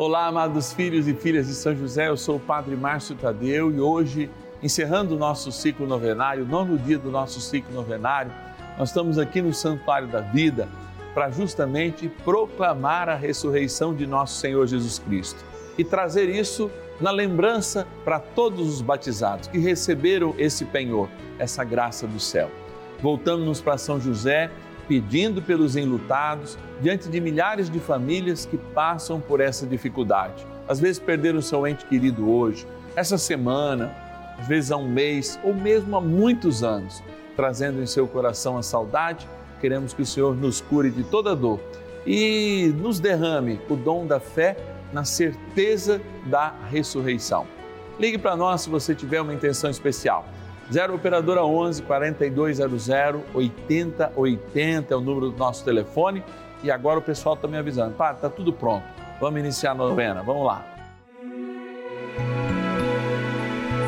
Olá, amados filhos e filhas de São José, eu sou o Padre Márcio Tadeu e hoje, encerrando o nosso ciclo novenário, nono dia do nosso ciclo novenário, nós estamos aqui no Santuário da Vida para justamente proclamar a ressurreição de nosso Senhor Jesus Cristo e trazer isso na lembrança para todos os batizados que receberam esse penhor, essa graça do céu. Voltamos para São José pedindo pelos enlutados, diante de milhares de famílias que passam por essa dificuldade. Às vezes perderam seu ente querido hoje, essa semana, às vezes há um mês ou mesmo há muitos anos, trazendo em seu coração a saudade. Queremos que o Senhor nos cure de toda dor e nos derrame o dom da fé na certeza da ressurreição. Ligue para nós se você tiver uma intenção especial. 0 Operadora 11 4200 8080 é o número do nosso telefone. E agora o pessoal está me avisando. Pá, tá tudo pronto. Vamos iniciar a novena. Vamos lá.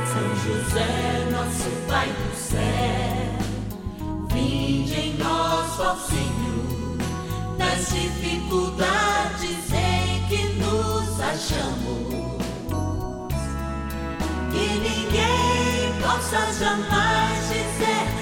São José, nosso Pai do céu, vinde em nós, ó Senhor, nas dificuldades em que nos achamos. Que ninguém possas jamais dizer que vos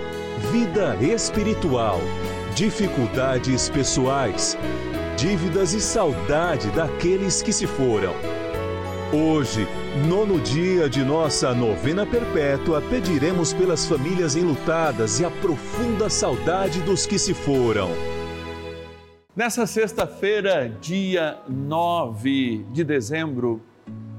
vida espiritual, dificuldades pessoais, dívidas e saudade daqueles que se foram. Hoje, nono dia de nossa novena perpétua, pediremos pelas famílias enlutadas e a profunda saudade dos que se foram. Nessa sexta-feira, dia 9 de dezembro,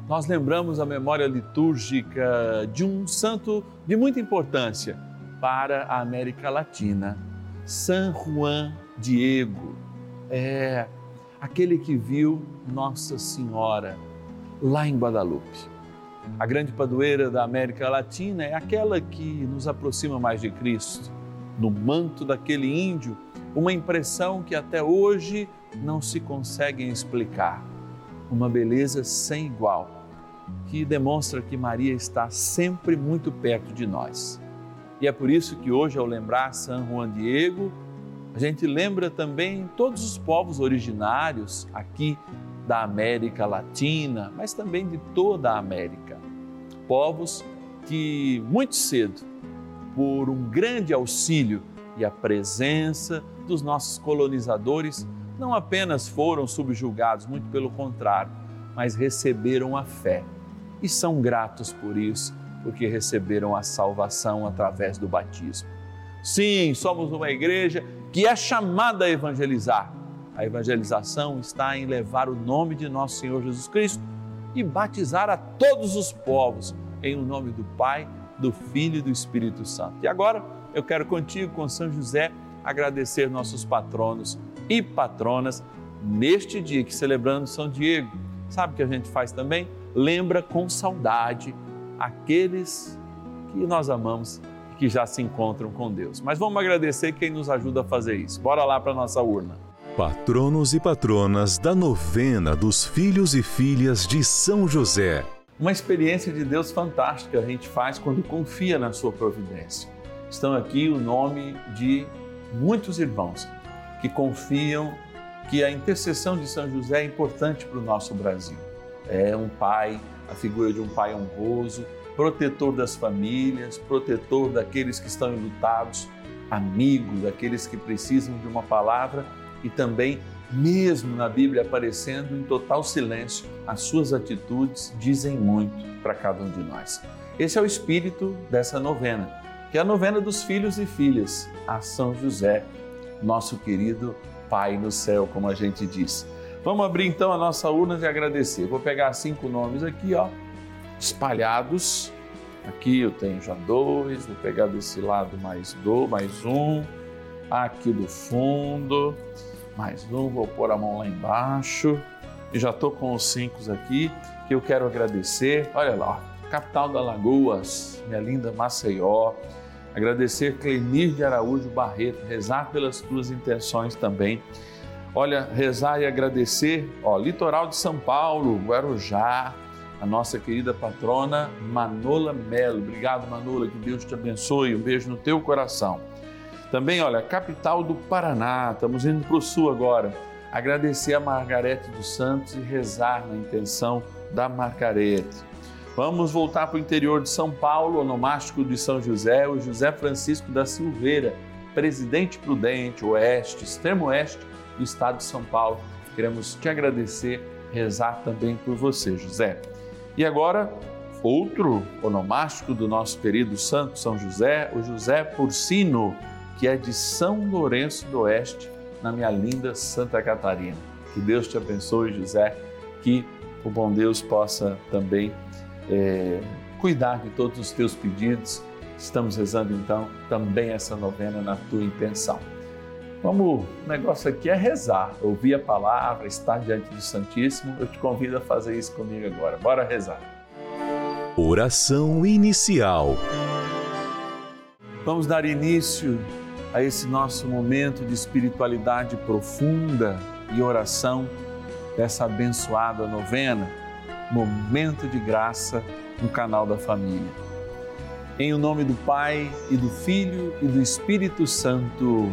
nós lembramos a memória litúrgica de um santo de muita importância para a América Latina. San Juan Diego é aquele que viu Nossa Senhora lá em Guadalupe. A grande padroeira da América Latina é aquela que nos aproxima mais de Cristo. No manto daquele índio, uma impressão que até hoje não se consegue explicar. Uma beleza sem igual, que demonstra que Maria está sempre muito perto de nós. E é por isso que hoje, ao lembrar São Juan Diego, a gente lembra também todos os povos originários aqui da América Latina, mas também de toda a América. Povos que muito cedo, por um grande auxílio e a presença dos nossos colonizadores, não apenas foram subjugados, muito pelo contrário, mas receberam a fé e são gratos por isso porque receberam a salvação através do batismo. Sim, somos uma igreja que é chamada a evangelizar. A evangelização está em levar o nome de nosso Senhor Jesus Cristo e batizar a todos os povos em o nome do Pai, do Filho e do Espírito Santo. E agora eu quero contigo, com São José, agradecer nossos patronos e patronas neste dia que celebrando São Diego. Sabe o que a gente faz também? Lembra com saudade aqueles que nós amamos e que já se encontram com Deus. Mas vamos agradecer quem nos ajuda a fazer isso. Bora lá para a nossa urna. Patronos e patronas da novena dos filhos e filhas de São José. Uma experiência de Deus fantástica a gente faz quando confia na sua providência. Estão aqui o nome de muitos irmãos que confiam que a intercessão de São José é importante para o nosso Brasil. É um pai a figura de um pai honroso, protetor das famílias, protetor daqueles que estão enlutados, amigo daqueles que precisam de uma palavra e também mesmo na Bíblia aparecendo em total silêncio, as suas atitudes dizem muito para cada um de nós. Esse é o espírito dessa novena, que é a novena dos filhos e filhas a São José, nosso querido Pai no céu, como a gente diz. Vamos abrir então a nossa urna e agradecer. Vou pegar cinco nomes aqui, ó, espalhados. Aqui eu tenho já dois, vou pegar desse lado mais dois, mais um. Aqui do fundo, mais um, vou pôr a mão lá embaixo. E já estou com os cinco aqui que eu quero agradecer. Olha lá, capital da Lagoas, minha linda Maceió. Agradecer Clenir de Araújo Barreto, rezar pelas tuas intenções também. Olha, rezar e agradecer, ó, litoral de São Paulo, Guarujá, a nossa querida patrona Manola Melo. Obrigado, Manola, que Deus te abençoe. Um beijo no teu coração. Também, olha, capital do Paraná, estamos indo para o sul agora. Agradecer a Margarete dos Santos e rezar na intenção da Margarete. Vamos voltar para o interior de São Paulo, onomástico de São José, o José Francisco da Silveira, presidente prudente, oeste, extremo oeste do estado de São Paulo. Queremos te agradecer, rezar também por você, José. E agora, outro onomástico do nosso querido santo São José, o José Porcino, que é de São Lourenço do Oeste, na minha linda Santa Catarina. Que Deus te abençoe, José, que o bom Deus possa também é, cuidar de todos os teus pedidos. Estamos rezando então também essa novena na tua intenção. Vamos, o negócio aqui é rezar, ouvir a palavra, estar diante do Santíssimo. Eu te convido a fazer isso comigo agora. Bora rezar. Oração inicial. Vamos dar início a esse nosso momento de espiritualidade profunda e oração dessa abençoada novena Momento de Graça no canal da Família. Em o nome do Pai e do Filho e do Espírito Santo.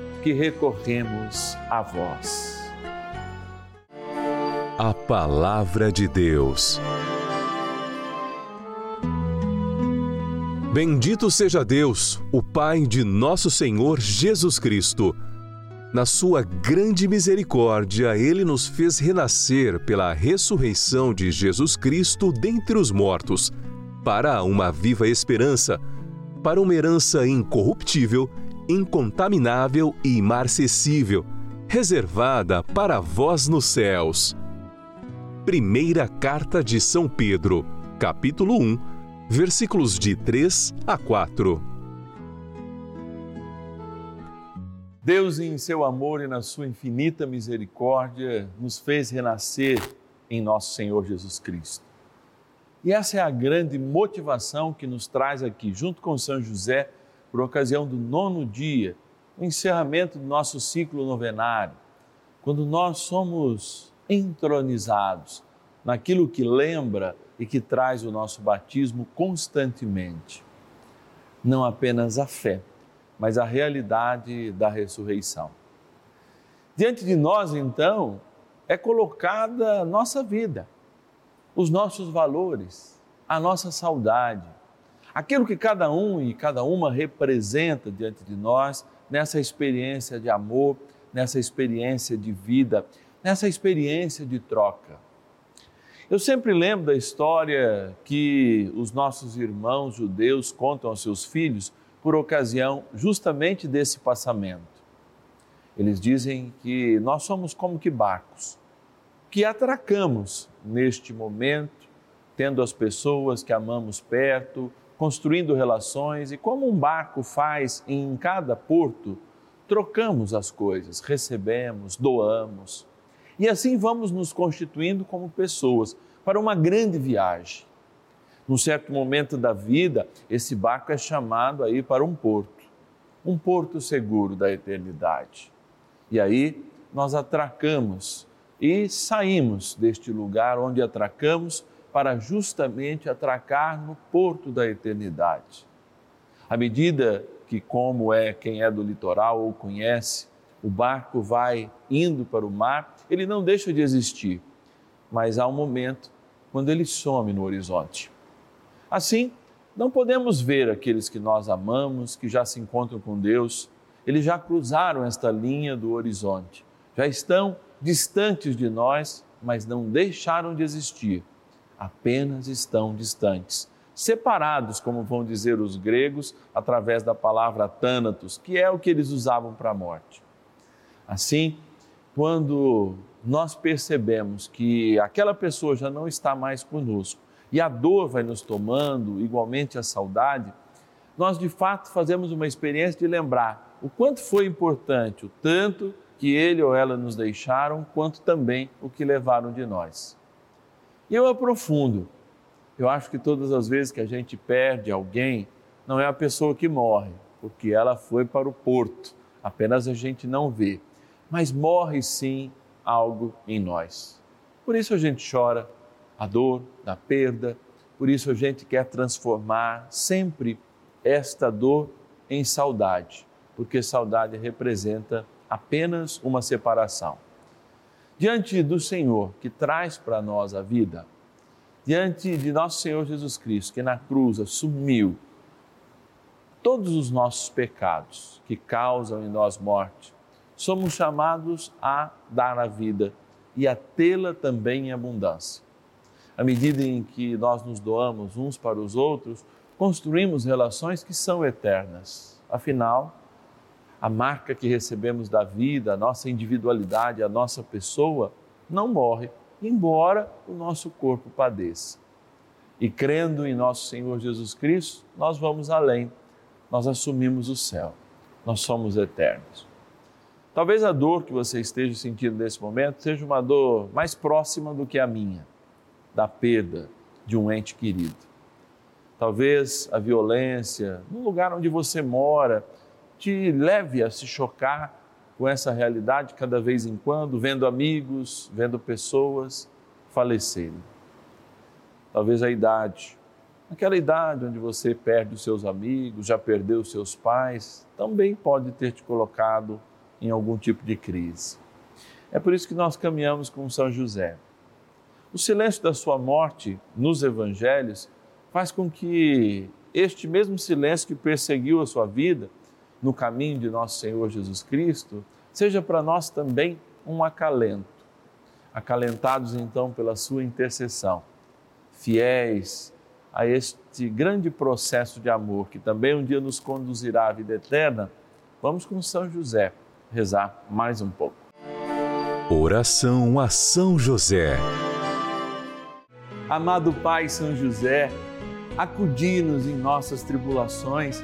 que recorremos a vós. A Palavra de Deus. Bendito seja Deus, o Pai de nosso Senhor Jesus Cristo na sua grande misericórdia, ele nos fez renascer pela ressurreição de Jesus Cristo dentre os mortos, para uma viva esperança, para uma herança incorruptível, incontaminável e imarcessível, reservada para vós nos céus. Primeira Carta de São Pedro, capítulo 1, versículos de 3 a 4. Deus, em seu amor e na sua infinita misericórdia, nos fez renascer em nosso Senhor Jesus Cristo. E essa é a grande motivação que nos traz aqui, junto com São José, por ocasião do nono dia, o encerramento do nosso ciclo novenário, quando nós somos entronizados naquilo que lembra e que traz o nosso batismo constantemente. Não apenas a fé, mas a realidade da ressurreição. Diante de nós, então, é colocada a nossa vida os nossos valores, a nossa saudade, aquilo que cada um e cada uma representa diante de nós nessa experiência de amor, nessa experiência de vida, nessa experiência de troca. Eu sempre lembro da história que os nossos irmãos judeus contam aos seus filhos por ocasião justamente desse passamento. Eles dizem que nós somos como que barcos que atracamos neste momento, tendo as pessoas que amamos perto, construindo relações e como um barco faz em cada porto, trocamos as coisas, recebemos, doamos. E assim vamos nos constituindo como pessoas para uma grande viagem. Num certo momento da vida, esse barco é chamado aí para um porto, um porto seguro da eternidade. E aí nós atracamos e saímos deste lugar onde atracamos para justamente atracar no porto da eternidade. À medida que, como é quem é do litoral ou conhece, o barco vai indo para o mar, ele não deixa de existir, mas há um momento quando ele some no horizonte. Assim, não podemos ver aqueles que nós amamos, que já se encontram com Deus, eles já cruzaram esta linha do horizonte, já estão distantes de nós, mas não deixaram de existir, apenas estão distantes, separados, como vão dizer os gregos, através da palavra thanatos, que é o que eles usavam para a morte. Assim, quando nós percebemos que aquela pessoa já não está mais conosco e a dor vai nos tomando, igualmente a saudade, nós de fato fazemos uma experiência de lembrar o quanto foi importante, o tanto que ele ou ela nos deixaram, quanto também o que levaram de nós. E eu aprofundo. Eu acho que todas as vezes que a gente perde alguém, não é a pessoa que morre, porque ela foi para o porto, apenas a gente não vê. Mas morre sim algo em nós. Por isso a gente chora a dor da perda, por isso a gente quer transformar sempre esta dor em saudade, porque saudade representa apenas uma separação. Diante do Senhor que traz para nós a vida, diante de nosso Senhor Jesus Cristo, que na cruz assumiu todos os nossos pecados que causam em nós morte, somos chamados a dar a vida e a tê-la também em abundância. À medida em que nós nos doamos uns para os outros, construímos relações que são eternas. Afinal, a marca que recebemos da vida, a nossa individualidade, a nossa pessoa, não morre, embora o nosso corpo padeça. E crendo em nosso Senhor Jesus Cristo, nós vamos além, nós assumimos o céu, nós somos eternos. Talvez a dor que você esteja sentindo nesse momento seja uma dor mais próxima do que a minha, da perda de um ente querido. Talvez a violência no lugar onde você mora, te leve a se chocar com essa realidade cada vez em quando, vendo amigos, vendo pessoas falecerem. Talvez a idade, aquela idade onde você perde os seus amigos, já perdeu os seus pais, também pode ter te colocado em algum tipo de crise. É por isso que nós caminhamos com São José. O silêncio da sua morte nos evangelhos faz com que este mesmo silêncio que perseguiu a sua vida no caminho de nosso Senhor Jesus Cristo, seja para nós também um acalento. Acalentados então pela sua intercessão, fiéis a este grande processo de amor que também um dia nos conduzirá à vida eterna, vamos com São José rezar mais um pouco. Oração a São José. Amado Pai São José, acudi-nos em nossas tribulações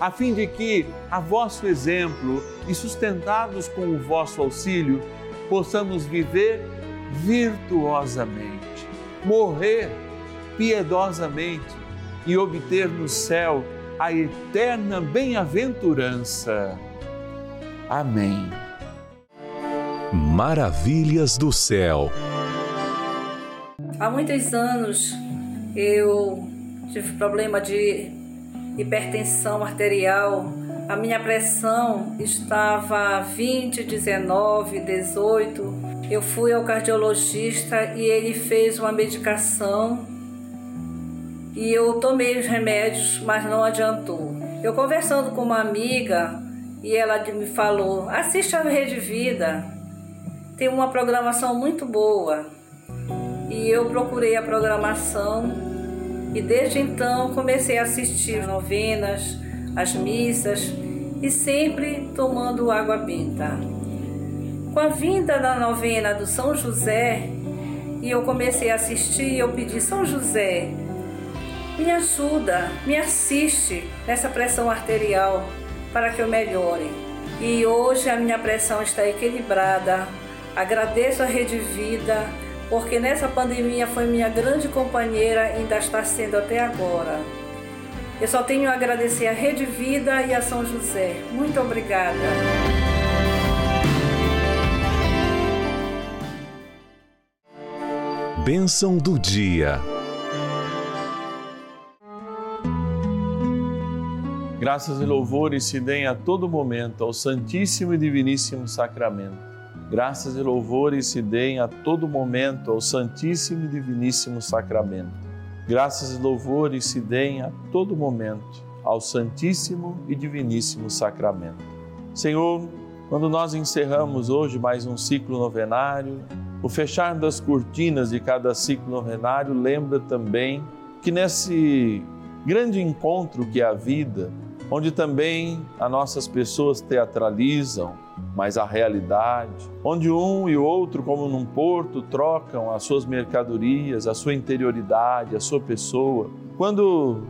a fim de que, a vosso exemplo e sustentados com o vosso auxílio, possamos viver virtuosamente, morrer piedosamente e obter no céu a eterna bem-aventurança. Amém. Maravilhas do céu. Há muitos anos eu tive problema de hipertensão arterial. A minha pressão estava 20, 19, 18. Eu fui ao cardiologista e ele fez uma medicação e eu tomei os remédios, mas não adiantou. Eu conversando com uma amiga e ela me falou: assista a Rede Vida, tem uma programação muito boa. E eu procurei a programação e desde então comecei a assistir as novenas, as missas e sempre tomando água benta. Com a vinda da novena do São José, e eu comecei a assistir, eu pedi São José, me ajuda, me assiste nessa pressão arterial para que eu melhore. E hoje a minha pressão está equilibrada. Agradeço a Rede Vida, porque nessa pandemia foi minha grande companheira e ainda está sendo até agora. Eu só tenho a agradecer a Rede Vida e a São José. Muito obrigada. Bênção do dia. Graças e louvores se deem a todo momento ao Santíssimo e Diviníssimo Sacramento. Graças e louvores se deem a todo momento ao Santíssimo e Diviníssimo Sacramento. Graças e louvores se deem a todo momento ao Santíssimo e Diviníssimo Sacramento. Senhor, quando nós encerramos hoje mais um ciclo novenário, o fechar das cortinas de cada ciclo novenário lembra também que nesse grande encontro que é a vida, onde também as nossas pessoas teatralizam, mas a realidade, onde um e outro, como num porto, trocam as suas mercadorias, a sua interioridade, a sua pessoa. Quando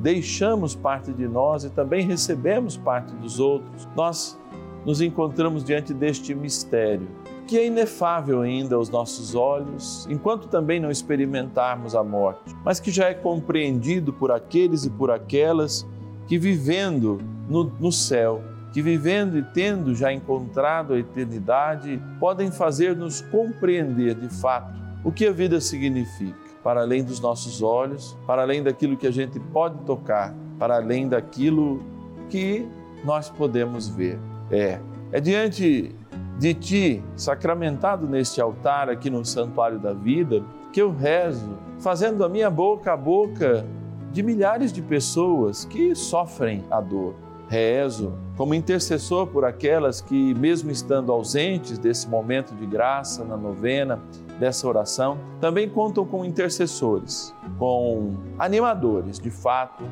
deixamos parte de nós e também recebemos parte dos outros, nós nos encontramos diante deste mistério, que é inefável ainda aos nossos olhos, enquanto também não experimentarmos a morte, mas que já é compreendido por aqueles e por aquelas que vivendo no, no céu, que vivendo e tendo já encontrado a eternidade, podem fazer-nos compreender de fato o que a vida significa, para além dos nossos olhos, para além daquilo que a gente pode tocar, para além daquilo que nós podemos ver. É, é diante de Ti, sacramentado neste altar aqui no Santuário da Vida, que eu rezo, fazendo a minha boca a boca de milhares de pessoas que sofrem a dor. Rezo como intercessor por aquelas que, mesmo estando ausentes desse momento de graça na novena, dessa oração, também contam com intercessores, com animadores, de fato,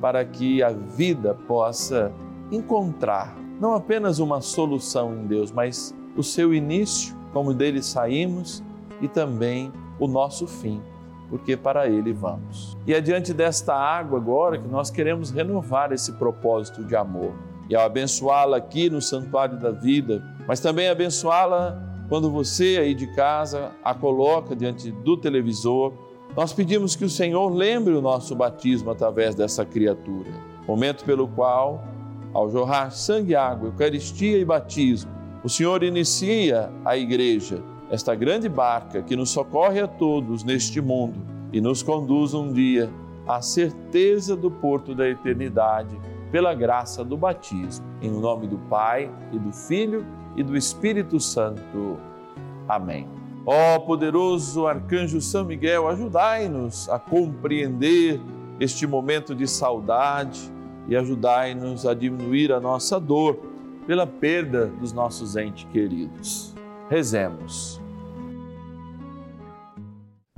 para que a vida possa encontrar não apenas uma solução em Deus, mas o seu início, como dele saímos, e também o nosso fim porque para Ele vamos. E é diante desta água agora que nós queremos renovar esse propósito de amor. E ao abençoá-la aqui no Santuário da Vida, mas também abençoá-la quando você aí de casa a coloca diante do televisor, nós pedimos que o Senhor lembre o nosso batismo através dessa criatura. Momento pelo qual, ao jorrar sangue água, Eucaristia e batismo, o Senhor inicia a igreja, esta grande barca que nos socorre a todos neste mundo e nos conduz um dia à certeza do porto da eternidade pela graça do batismo. Em nome do Pai e do Filho e do Espírito Santo. Amém. Ó poderoso arcanjo São Miguel, ajudai-nos a compreender este momento de saudade e ajudai-nos a diminuir a nossa dor pela perda dos nossos entes queridos. Rezemos.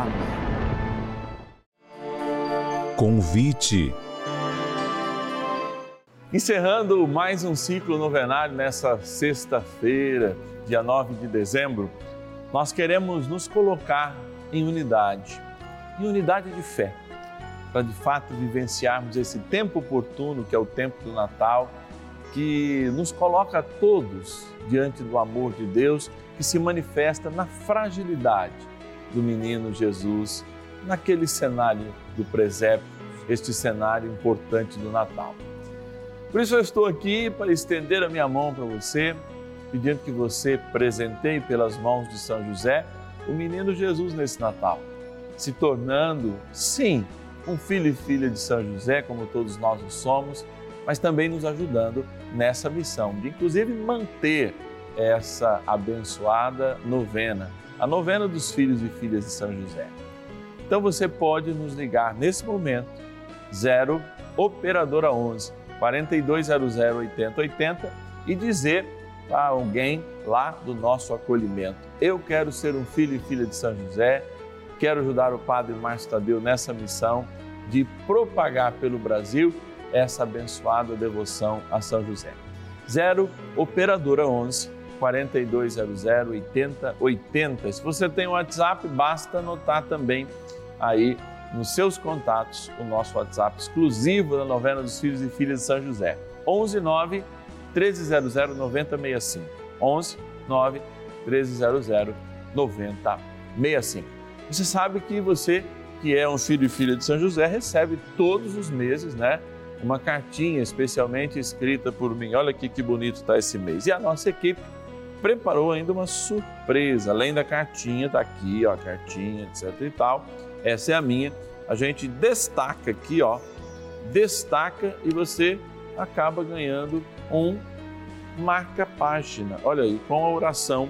Amém. Convite. Encerrando mais um ciclo novenário nessa sexta-feira, dia 9 de dezembro, nós queremos nos colocar em unidade, em unidade de fé, para de fato vivenciarmos esse tempo oportuno que é o tempo do Natal, que nos coloca todos diante do amor de Deus que se manifesta na fragilidade do menino Jesus, naquele cenário do presépio, este cenário importante do Natal. Por isso eu estou aqui para estender a minha mão para você, pedindo que você presenteie pelas mãos de São José o menino Jesus nesse Natal, se tornando, sim, um filho e filha de São José, como todos nós o somos, mas também nos ajudando nessa missão de, inclusive, manter essa abençoada novena, a novena dos filhos e filhas de São José. Então você pode nos ligar nesse momento, 0 Operadora 11 4200 8080 e dizer para alguém lá do nosso acolhimento: Eu quero ser um filho e filha de São José, quero ajudar o Padre Márcio Tadeu nessa missão de propagar pelo Brasil essa abençoada devoção a São José. 0 Operadora 11 4200 8080. Se você tem o WhatsApp, basta anotar também aí nos seus contatos o nosso WhatsApp exclusivo da novena dos filhos e filhas de São José. 11 9 1300 9065. 11 9 1300 9065. Você sabe que você que é um filho e filha de São José recebe todos os meses, né? Uma cartinha especialmente escrita por mim. Olha aqui que bonito está esse mês. E a nossa equipe preparou ainda uma surpresa. Além da cartinha, tá aqui, ó, a cartinha, etc e tal essa é a minha. A gente destaca aqui, ó, destaca e você acaba ganhando um marca-página. Olha aí, com a oração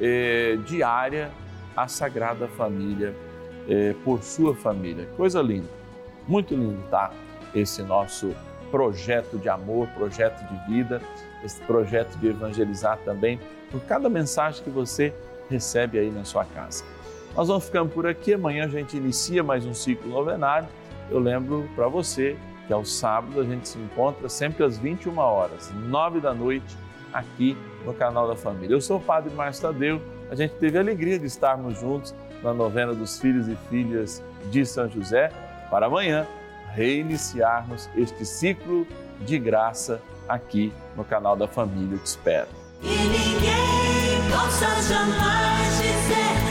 é, diária à Sagrada Família, é, por sua família. Coisa linda, muito lindo, tá? Esse nosso projeto de amor, projeto de vida, esse projeto de evangelizar também, por cada mensagem que você recebe aí na sua casa. Nós vamos ficando por aqui. Amanhã a gente inicia mais um ciclo novenário. Eu lembro para você que aos sábados a gente se encontra sempre às 21 horas, 9 da noite, aqui no canal da Família. Eu sou o Padre Márcio Tadeu. A gente teve a alegria de estarmos juntos na novena dos filhos e filhas de São José para amanhã reiniciarmos este ciclo de graça aqui no canal da Família. Te espero. E ninguém possa jamais dizer